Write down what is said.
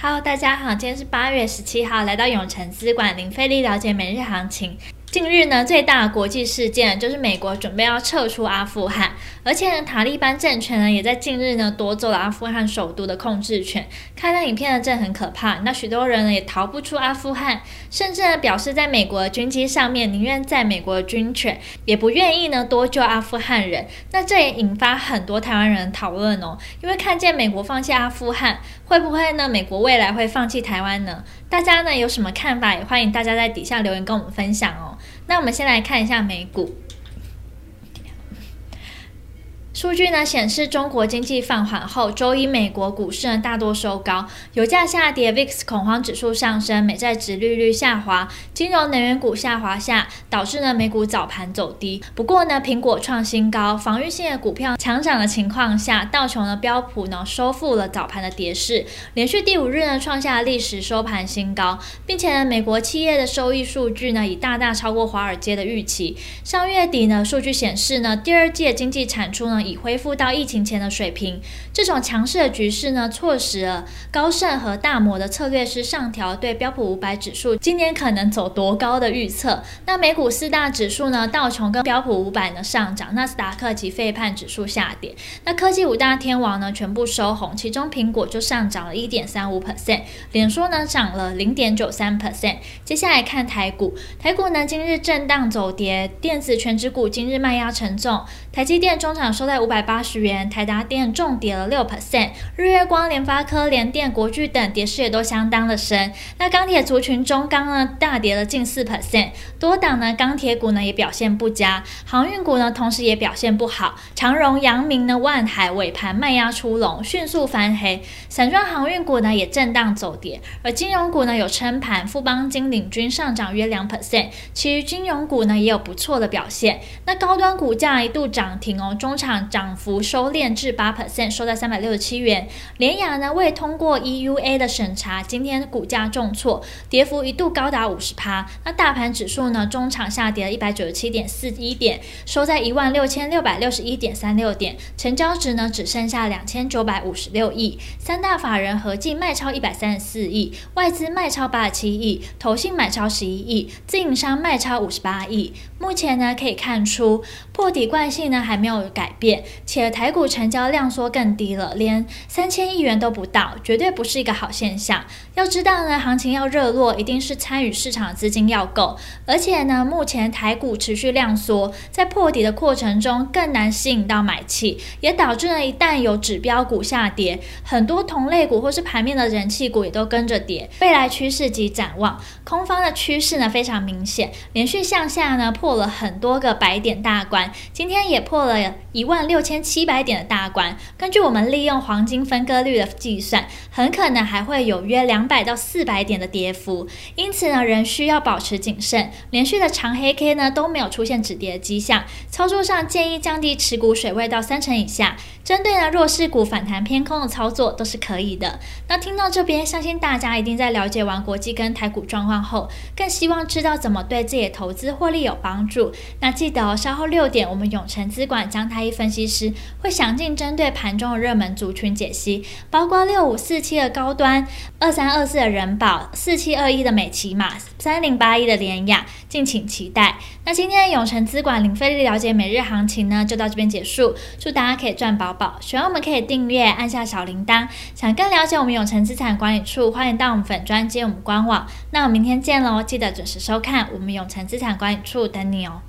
Hello，大家好，今天是八月十七号，来到永诚资管零费力了解每日行情。近日呢，最大的国际事件就是美国准备要撤出阿富汗，而且呢，塔利班政权呢也在近日呢夺走了阿富汗首都的控制权。看那影片呢，真很可怕。那许多人呢也逃不出阿富汗，甚至呢表示在美国的军机上面宁愿在美国的军犬，也不愿意呢多救阿富汗人。那这也引发很多台湾人讨论哦，因为看见美国放弃阿富汗，会不会呢美国未来会放弃台湾呢？大家呢有什么看法？也欢迎大家在底下留言跟我们分享哦。那我们先来看一下美股。数据呢显示，中国经济放缓后，周一美国股市呢大多收高，油价下跌，VIX 恐慌指数上升，美债殖利率下滑，金融能源股下滑下，导致呢美股早盘走低。不过呢，苹果创新高，防御性的股票强涨的情况下，道琼呢标普呢收复了早盘的跌势，连续第五日呢创下历史收盘新高，并且呢美国企业的收益数据呢已大大超过华尔街的预期。上月底呢数据显示呢第二季经济产出呢。已恢复到疫情前的水平，这种强势的局势呢，促使了高盛和大摩的策略师上调对标普五百指数今年可能走多高的预测。那美股四大指数呢，道琼跟标普五百呢上涨，纳斯达克及费半指数下跌。那科技五大天王呢全部收红，其中苹果就上涨了一点三五 percent，脸书呢涨了零点九三 percent。接下来看台股，台股呢今日震荡走跌，电子全指股今日卖压沉重，台积电中场收在五百八十元，台达电重跌了六 percent，日月光、联发科、联电、国巨等跌势也都相当的深。那钢铁族群中钢呢大跌了近四 percent，多档呢钢铁股呢也表现不佳，航运股呢同时也表现不好，长荣、阳明呢、万海尾盘卖压出笼，迅速翻黑，散装航运股呢也震荡走跌，而金融股呢有撑盘，富邦金领军上涨约两 percent，其余金融股呢也有不错的表现。那高端股价一度涨停哦，中场。涨幅收敛至八 percent，收在三百六十七元。联亚呢未通过 EUA 的审查，今天股价重挫，跌幅一度高达五十趴。那大盘指数呢，中场下跌了一百九十七点四一点，收在一万六千六百六十一点三六点，成交值呢只剩下两千九百五十六亿。三大法人合计卖超一百三十四亿，外资卖超八十七亿，投信买超十一亿，自营商卖超五十八亿。目前呢可以看出破底惯性呢还没有改变。且台股成交量缩更低了，连三千亿元都不到，绝对不是一个好现象。要知道呢，行情要热络，一定是参与市场的资金要够，而且呢，目前台股持续量缩，在破底的过程中更难吸引到买气，也导致了一旦有指标股下跌，很多同类股或是盘面的人气股也都跟着跌。未来趋势及展望，空方的趋势呢非常明显，连续向下呢破了很多个百点大关，今天也破了一万。六千七百点的大关，根据我们利用黄金分割率的计算，很可能还会有约两百到四百点的跌幅，因此呢，仍需要保持谨慎。连续的长黑 K 呢都没有出现止跌的迹象，操作上建议降低持股水位到三成以下。针对呢弱势股反弹偏空的操作都是可以的。那听到这边，相信大家一定在了解完国际跟台股状况后，更希望知道怎么对自己的投资获利有帮助。那记得，稍后六点，我们永诚资管将它一分分析。师会详尽针对盘中的热门族群解析，包括六五四七的高端、二三二四的人保、四七二一的美琪玛、三零八一的联亚，敬请期待。那今天的永诚资管零费力了解每日行情呢，就到这边结束。祝大家可以赚饱饱，喜欢我们可以订阅，按下小铃铛。想更了解我们永诚资产管理处，欢迎到我们粉专接我们官网。那我们明天见喽，记得准时收看我们永诚资产管理处等你哦。